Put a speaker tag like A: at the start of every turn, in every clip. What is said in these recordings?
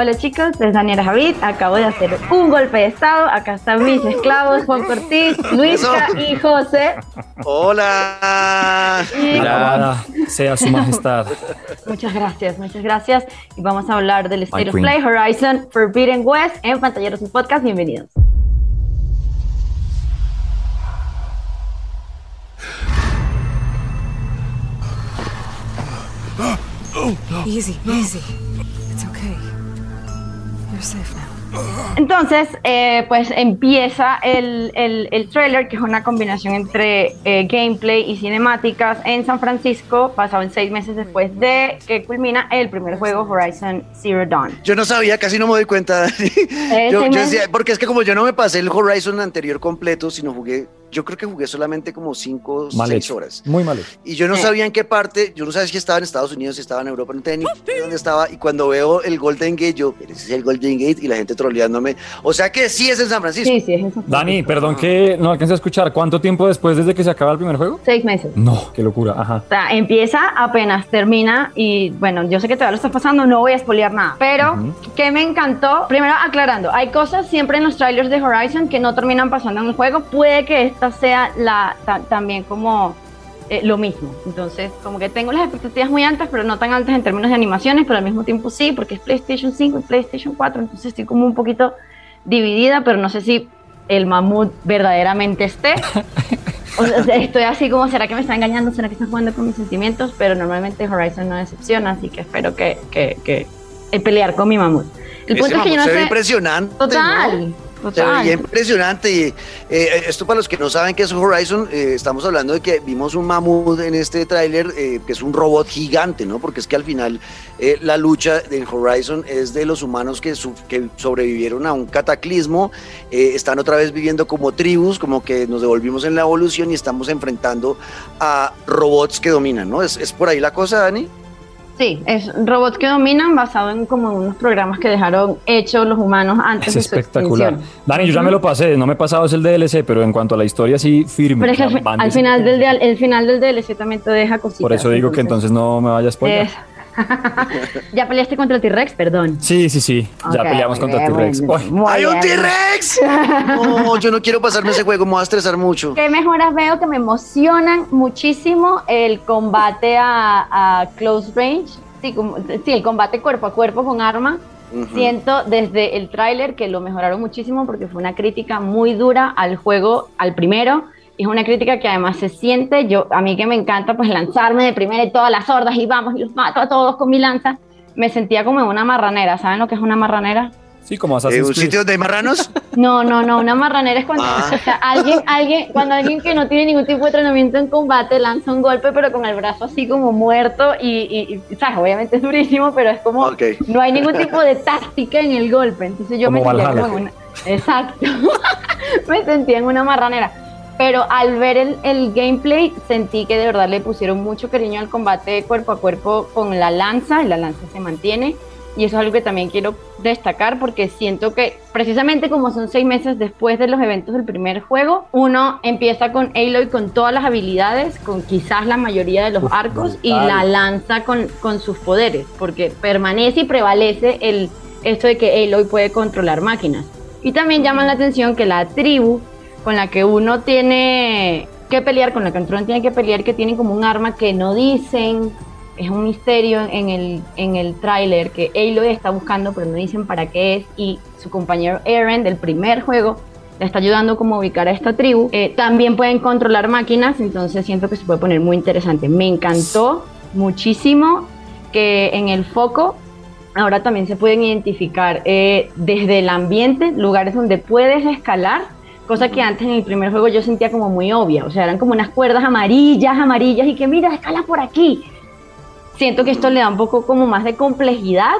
A: Hola chicos, es Daniela Javid. Acabo de hacer un golpe de estado. Acá están mis esclavos, Juan Cortés, Luisca y José.
B: Hola.
C: Y... sea su majestad.
A: Muchas gracias, muchas gracias. Y vamos a hablar del State of Play Horizon Forbidden West en Pantalleros un Podcast. Bienvenidos.
D: Easy, easy.
A: Entonces, eh, pues empieza el, el, trailer, que es una combinación entre eh, gameplay y cinemáticas en San Francisco, pasado en seis meses después de que culmina el primer juego Horizon Zero Dawn.
B: Yo no sabía, casi no me doy cuenta. yo, yo decía, porque es que como yo no me pasé el Horizon anterior completo, sino jugué yo creo que jugué solamente como 5 o 6 horas.
C: Muy malo.
B: Y yo no sabía en qué parte, yo no sabía si estaba en Estados Unidos, si estaba en Europa, no tenía ni dónde estaba. Y cuando veo el Golden Gate, yo, ese es el Golden Gate y la gente troleándome. O sea que sí es en San Francisco.
A: Sí, sí, es en San Francisco.
C: Dani, perdón que no alcancé a escuchar. ¿Cuánto tiempo después desde que se acaba el primer juego?
A: Seis meses.
C: No, qué locura. Ajá.
A: O sea, empieza apenas termina y bueno, yo sé que todavía lo está pasando, no voy a spoilear nada. Pero, que me encantó? Primero aclarando, hay cosas siempre en los trailers de Horizon que no terminan pasando en el juego. Puede que esta sea la también como eh, lo mismo. Entonces, como que tengo las expectativas muy altas, pero no tan altas en términos de animaciones, pero al mismo tiempo sí, porque es PlayStation 5 y PlayStation 4, entonces estoy como un poquito dividida, pero no sé si el mamut verdaderamente esté. O sea, estoy así como, ¿será que me está engañando? ¿Será que está jugando con mis sentimientos? Pero normalmente Horizon no decepciona, así que espero que, que, que pelear con mi mamut.
B: El punto es que yo no sé. impresionante.
A: Total.
B: Se veía impresionante. Y, eh, esto para los que no saben qué es Horizon, eh, estamos hablando de que vimos un mamut en este tráiler, eh, que es un robot gigante, ¿no? Porque es que al final la lucha en Horizon es de los humanos que, que sobrevivieron a un cataclismo, están otra vez viviendo como tribus, como que nos devolvimos en la evolución y estamos enfrentando a robots que dominan, ¿no? ¿Es, es por ahí la cosa, Dani?
A: Sí, es robots que dominan basado en como unos programas que dejaron hechos los humanos antes
C: es espectacular. Dani, yo ya me lo pasé, no me he pasado es el DLC, pero en cuanto a la historia sí firme.
A: Pero es que al, final del, el final del DLC también te deja cositas.
C: Por eso digo que entonces no me vayas por
A: ¿Ya peleaste contra T-Rex? Perdón.
C: Sí, sí, sí. ya peleamos contra T-Rex.
B: ¡Hay un T-Rex! no, yo no quiero pasarme ese juego, me voy a estresar mucho.
A: ¿Qué mejoras veo que me emocionan muchísimo el combate a, close range? Sí, sí, el combate cuerpo a cuerpo con arma. Siento desde el tráiler que lo mejoraron muchísimo porque fue una crítica muy dura al juego, al primero es una crítica que además se siente, yo a mí que me encanta pues lanzarme de primera y todas las hordas y vamos y los mato a todos con mi lanza, me sentía como una marranera, ¿saben lo que es una marranera?
C: Sí, como
B: ¿En ¿Un sitio de marranos?
A: No, no, no, una marranera es cuando ah. alguien, alguien, cuando alguien que no tiene ningún tipo de entrenamiento en combate lanza un golpe pero con el brazo así como muerto y, y, ¿sabes? Obviamente es durísimo, pero es como, no hay ningún tipo de táctica en el golpe, entonces yo me sentía como una... Exacto, me sentía en una marranera pero al ver el, gameplay sentí que de verdad le pusieron mucho cariño al combate cuerpo a cuerpo con la lanza, y la lanza se mantiene, y eso es algo que también quiero destacar porque siento que precisamente como son seis meses después de los eventos del primer juego, uno empieza con Aloy con todas las habilidades, con quizás la mayoría de los arcos, y la lanza con, con sus poderes, porque permanece y prevalece el, esto de que Aloy puede controlar máquinas. Y también llama la atención que la tribu con la que uno tiene que pelear, con la que uno tiene que pelear, que tienen como un arma que no dicen, es un misterio en el, en el tráiler que Aloy está buscando, pero no dicen para qué es, y su compañero Eren del primer juego le está ayudando como a ubicar a esta tribu. Eh, también pueden controlar máquinas, entonces siento que se puede poner muy interesante. Me encantó muchísimo que en el foco ahora también se pueden identificar eh, desde el ambiente, lugares donde puedes escalar cosa que antes en el primer juego yo sentía como muy obvia, o sea, eran como unas cuerdas amarillas, amarillas y que mira, escala por aquí. Siento que esto le da un poco como más de complejidad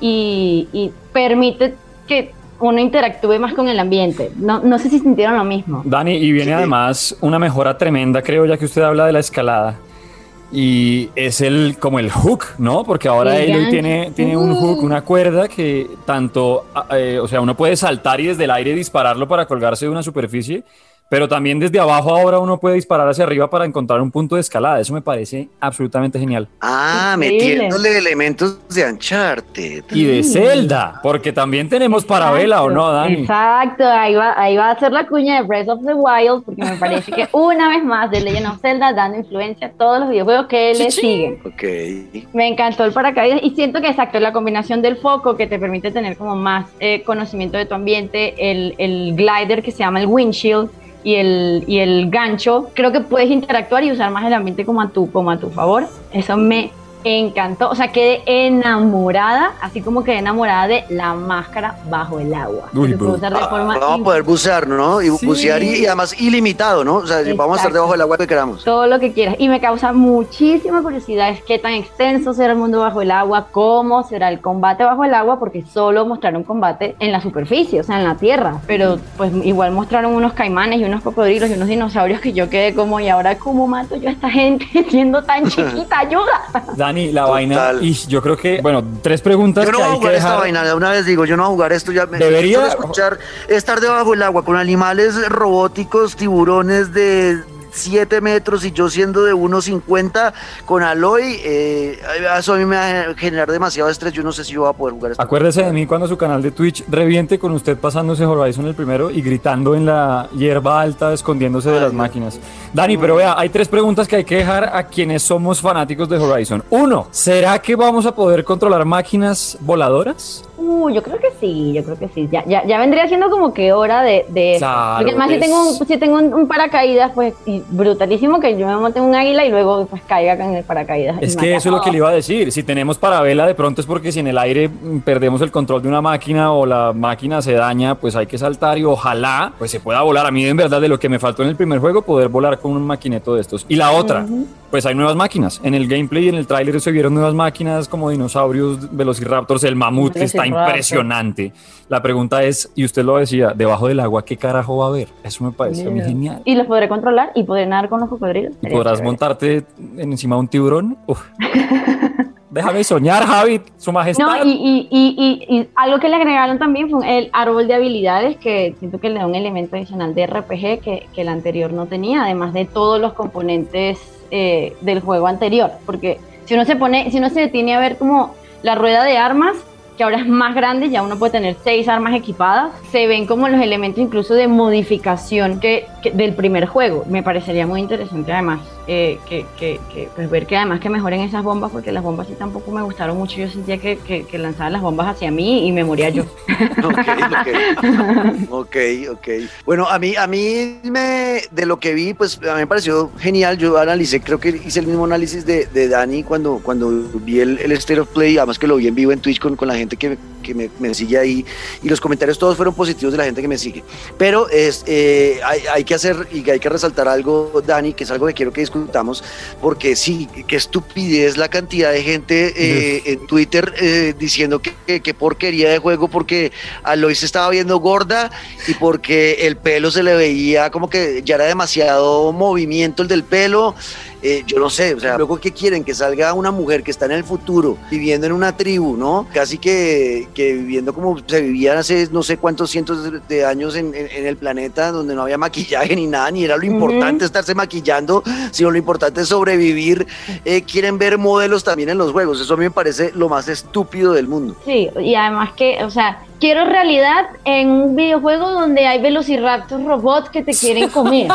A: y, permite que uno interactúe más con el ambiente. No, no sé si sintieron lo mismo.
C: Dani, y viene además una mejora tremenda, creo, ya que usted habla de la escalada. Y es el como el hook, ¿no? Porque ahora él tiene, tiene un hook, una cuerda que tanto, eh, o sea, uno puede saltar y desde el aire dispararlo para colgarse de una superficie, pero también desde abajo ahora uno puede disparar hacia arriba para encontrar un punto de escalada. Eso me parece absolutamente genial.
B: Ah, metiéndole elementos de Uncharted.
C: Y de Zelda, porque también tenemos Parabela, ¿o no, Dani?
A: Exacto, ahí va, ahí va a ser la cuña de Breath of the Wild, porque me parece que una vez más de Legend of Zelda dando influencia a todos los videojuegos que le siguen. Me encantó el paracaídas y siento que exacto, la combinación del foco que te permite tener como más eh, conocimiento de tu ambiente, el, el glider que se llama el windshield, y el, y el gancho, creo que puedes interactuar y usar más el ambiente como a tu, como a tu favor. Eso me encantó, o sea, quedé enamorada, así como quedé enamorada de la máscara bajo el agua.
B: Ah, vamos a poder bucear, ¿no? Y bucear y, además ilimitado, ¿no? O sea, vamos a estar debajo del agua que queramos.
A: Todo lo que quieras. Y me causa muchísima curiosidad es qué tan extenso será el mundo bajo el agua, cómo será el combate bajo el agua, porque solo mostraron combate en la superficie, o sea, en la tierra, pero pues igual mostraron unos caimanes y unos cocodrilos y unos dinosaurios que yo quedé como, ¿y ahora cómo mato yo a esta gente siendo tan chiquita? ¡Ayuda!
C: Dani, la vaina. Y yo creo que, bueno, tres preguntas.
B: Yo no
C: voy
B: a jugar esta vaina, una vez digo, yo no voy a jugar esto. Ya me
C: debería
B: escuchar estar debajo del agua con animales robóticos, tiburones de 7 metros y yo siendo de 1,50 con Aloy, eh, eso a mí me va a generar demasiado estrés. Yo no sé si yo voy a poder jugar esto.
C: Acuérdese de mí cuando su canal de Twitch reviente con usted pasándose Horizon el primero y gritando en la hierba alta, escondiéndose de las máquinas. Dani, pero vea, hay tres preguntas que hay que dejar a quienes somos fanáticos de Horizon. Uno, ¿será que vamos a poder controlar máquinas voladoras?
A: Uh, yo creo que sí, yo creo que sí. Ya, ya, ya vendría siendo como que hora de, de
C: claro,
A: Porque además si tengo, un, si tengo un, paracaídas, pues brutalísimo que yo me monte un águila y luego pues caiga en el paracaídas.
C: Es que eso es lo que le iba a decir. Si tenemos parabela, de pronto es porque si en el aire mm, perdemos el control de una máquina o la máquina se daña, pues hay que saltar y ojalá pues se pueda volar. A mí en verdad de lo que me faltó en el primer juego, poder volar con un maquineto de estos. Y la otra, pues hay nuevas máquinas. En el gameplay y en el tráiler se vieron nuevas máquinas como dinosaurios, velociraptors, el mamut está impresionante. La pregunta es, y usted lo decía, debajo del agua, ¿qué carajo va a haber? Eso me parece a mí genial.
A: Y los podré controlar y podré nadar con los cocodrilos.
C: ¿Y podrás montarte encima de un tiburón? Uf. Déjame soñar, Javi, su majestad.
A: No, y, y, y, y, algo que le agregaron también fue el árbol de habilidades, que siento que le da un elemento adicional de RPG que, que el anterior no tenía, además de todos los componentes eh, del juego anterior. Porque si uno se pone, si uno se detiene a ver como la rueda de armas, que ahora es más grande, ya uno puede tener seis armas equipadas, se ven como los elementos incluso de modificación que, del primer juego. Me parecería muy interesante además eh, que, pues ver que además que mejoren esas bombas, porque las bombas sí tampoco me gustaron mucho. Yo sentía que, que, lanzaban las bombas hacia mí y me moría yo.
B: ok, ok. Bueno, a mí, a mí me, de lo que vi, pues a mí me pareció genial. Yo analicé, creo que hice el mismo análisis de, de Dani cuando, cuando vi el, el State of Play, además que lo vi en vivo en Twitch con, con la gente que, que me, sigue ahí y los comentarios todos fueron positivos de la gente que me sigue. Pero es, eh, hay, hay, que hacer y hay que resaltar algo, Dani, que es algo que quiero que discutamos, porque sí, qué estupidez la cantidad de gente eh, en Twitter eh, diciendo que, que, porquería de juego porque Aloy se estaba viendo gorda y porque el pelo se le veía como que ya era demasiado movimiento el del pelo. Eh, yo no sé, o sea, luego que quieren que salga una mujer que está en el futuro, viviendo en una tribu, ¿no? Casi que, que viviendo como se vivían hace no sé cuántos cientos de años en, en, el planeta, donde no había maquillaje ni nada, ni era lo importante estarse maquillando, sino lo importante es sobrevivir. Eh, quieren ver modelos también en los juegos, eso a mí me parece lo más estúpido del mundo.
A: Sí, y además que, o sea, quiero realidad en un videojuego donde hay velociraptors robots que te quieren comer.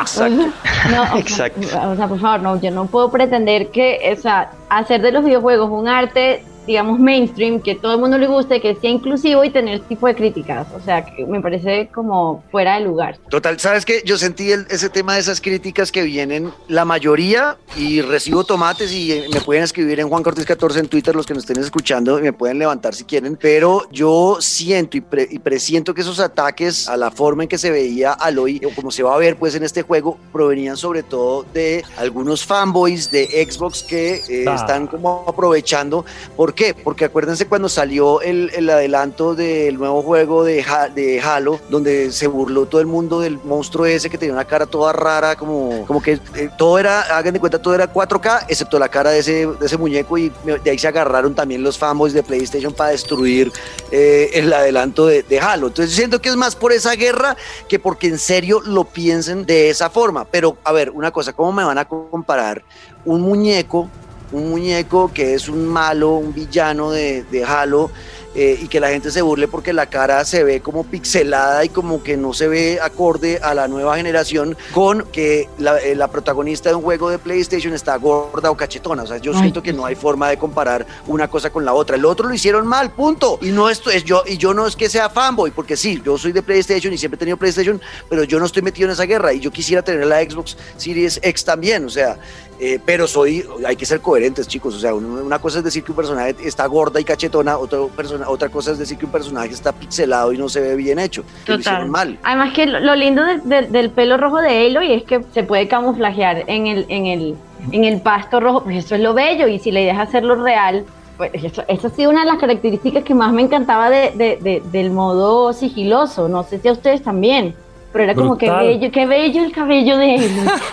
B: Exacto.
A: No, Exacto. O sea, por favor, no, yo no puedo pretender que, o sea, hacer de los videojuegos un arte digamos, mainstream, que todo el mundo le guste, que sea inclusivo y tener este tipo de críticas. O sea, que me parece como fuera de lugar.
B: Total, ¿sabes qué? Yo sentí ese tema de esas críticas que vienen, la mayoría, y recibo tomates y eh, me pueden escribir en Juan Cortés 14 en Twitter los que nos estén escuchando y me pueden levantar si quieren, pero yo siento y, presiento que esos ataques a la forma en que se veía Aloy, o como se va a ver pues en este juego, provenían sobre todo de algunos fanboys de Xbox que eh, están como aprovechando por ¿Por qué? Porque acuérdense cuando salió el, el adelanto del nuevo juego de, de Halo, donde se burló todo el mundo del monstruo ese que tenía una cara toda rara, como, como que eh, todo era, hagan de cuenta, todo era 4K, excepto la cara de ese, de ese muñeco y de ahí se agarraron también los fanboys de PlayStation para destruir eh, el adelanto de, de Halo. Entonces siento que es más por esa guerra que porque en serio lo piensen de esa forma. Pero a ver, una cosa, ¿cómo me van a comparar un muñeco un muñeco que es un malo, un villano de, de Halo, eh, y que la gente se burle porque la cara se ve como pixelada y como que no se ve acorde a la nueva generación con que la, eh, protagonista de un juego de PlayStation está gorda o cachetona. O sea, yo siento que no hay forma de comparar una cosa con la otra. El otro lo hicieron mal, punto. Y no esto es yo, y yo no es que sea fanboy, porque sí, yo soy de PlayStation y siempre he tenido PlayStation, pero yo no estoy metido en esa guerra y yo quisiera tener la Xbox Series X también. O sea, eh, pero soy, hay que ser coherentes, chicos. O sea, una cosa es decir que un personaje está gorda y cachetona, otra, persona, otra cosa es decir que un personaje está pixelado y no se ve bien hecho.
A: Total. mal. Además que lo, lindo del pelo rojo de Aloy es que se puede camuflajear en el, en el, en el pasto rojo, pues eso es lo bello. Y si la idea es hacerlo real, pues eso, ha sido una de las características que más me encantaba de, del modo sigiloso. No sé si a ustedes también pero era como que bello, qué bello el cabello de él.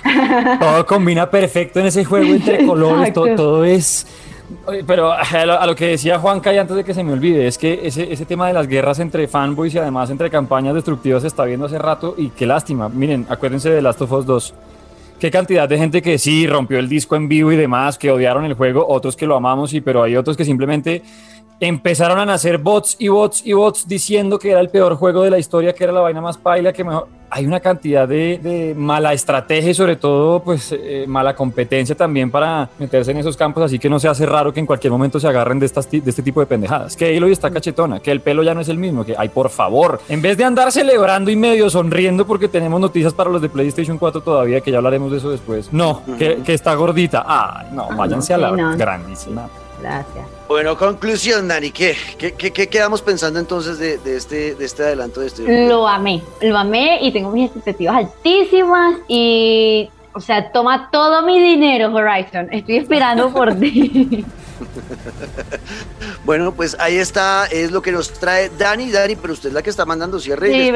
C: todo combina perfecto en ese juego entre colores, todo, es... Pero a lo, que decía Juanca y antes de que se me olvide, es que ese, ese tema de las guerras entre fanboys y además entre campañas destructivas se está viendo hace rato y qué lástima. Miren, acuérdense de Last of Us 2 qué cantidad de gente que sí rompió el disco en vivo y demás, que odiaron el juego, otros que lo amamos, y pero hay otros que simplemente empezaron a nacer bots y bots y bots diciendo que era el peor juego de la historia, que era la vaina más paila, que mejor. Hay una cantidad de, mala estrategia y sobre todo, pues, eh, mala competencia también para meterse en esos campos, así que no se hace raro que en cualquier momento se agarren de, estas, de este tipo de pendejadas. Que Aloy está cachetona, que el pelo ya no es el mismo, que, ay, por favor, en vez de andar celebrando y medio sonriendo porque tenemos noticias para los de PlayStation 4 todavía, que ya hablaremos de eso después. No, que, está gordita. Ay, no, váyanse a la grandísima.
A: Gracias.
B: Bueno, conclusión, Dani, ¿qué, qué, qué, quedamos pensando entonces de, de, este, de este adelanto de este
A: Lo amé, lo amé y tengo mis expectativas altísimas y, o sea, toma todo mi dinero, Horizon. Estoy esperando por ti.
B: bueno, pues ahí está, es lo que nos trae Dani, Dani, pero usted es la que está mandando cierre.
A: Sí,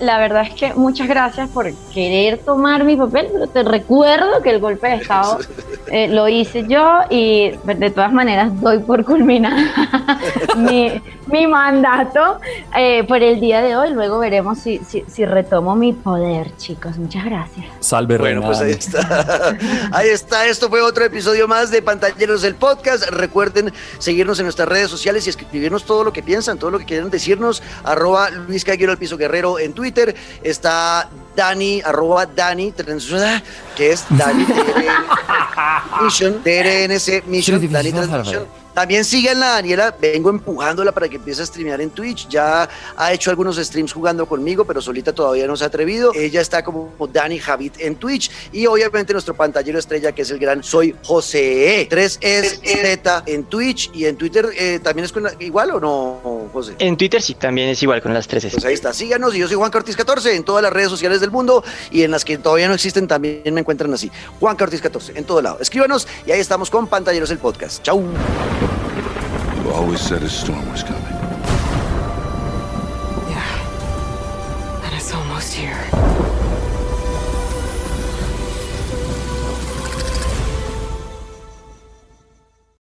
A: la, verdad es que muchas gracias por querer tomar mi papel, pero te recuerdo que el golpe de Estado eh, lo hice yo y de todas maneras doy por culminar mi, mi, mandato eh, por el día de hoy. Luego veremos si, si, retomo mi poder, chicos. Muchas gracias.
C: Salve,
B: Bueno, pues ahí está. ahí está. Esto fue otro episodio más de Pantalleros del Podcast. Recuerden seguirnos en nuestras redes sociales y escribirnos todo lo que piensan, todo lo que quieran decirnos. Arroba Luis Caguero al Piso Guerrero en Twitter. Está Dani, arroba Dani, que es Dani Mission, TRNC Mission, Dani Transmission. También siguen la Daniela, vengo empujándola para que empiece a streamear en Twitch. Ya ha hecho algunos streams jugando conmigo, pero solita todavía no se ha atrevido. Ella está como Dani Javit en Twitch. Y obviamente nuestro pantallero estrella, que es el gran Soy José. 3 es Z en Twitch y en Twitter eh, también es con igual o no, José?
E: En Twitter sí, también es igual con las 3
B: Pues ahí está, síganos. Y yo soy Juan Cortés 14 en todas las redes sociales del mundo y en las que todavía no existen también me encuentran así. Juan Cortés 14 en todo lado. Escríbanos y ahí estamos con Pantalleros el Podcast. Chau. Always said a storm was coming.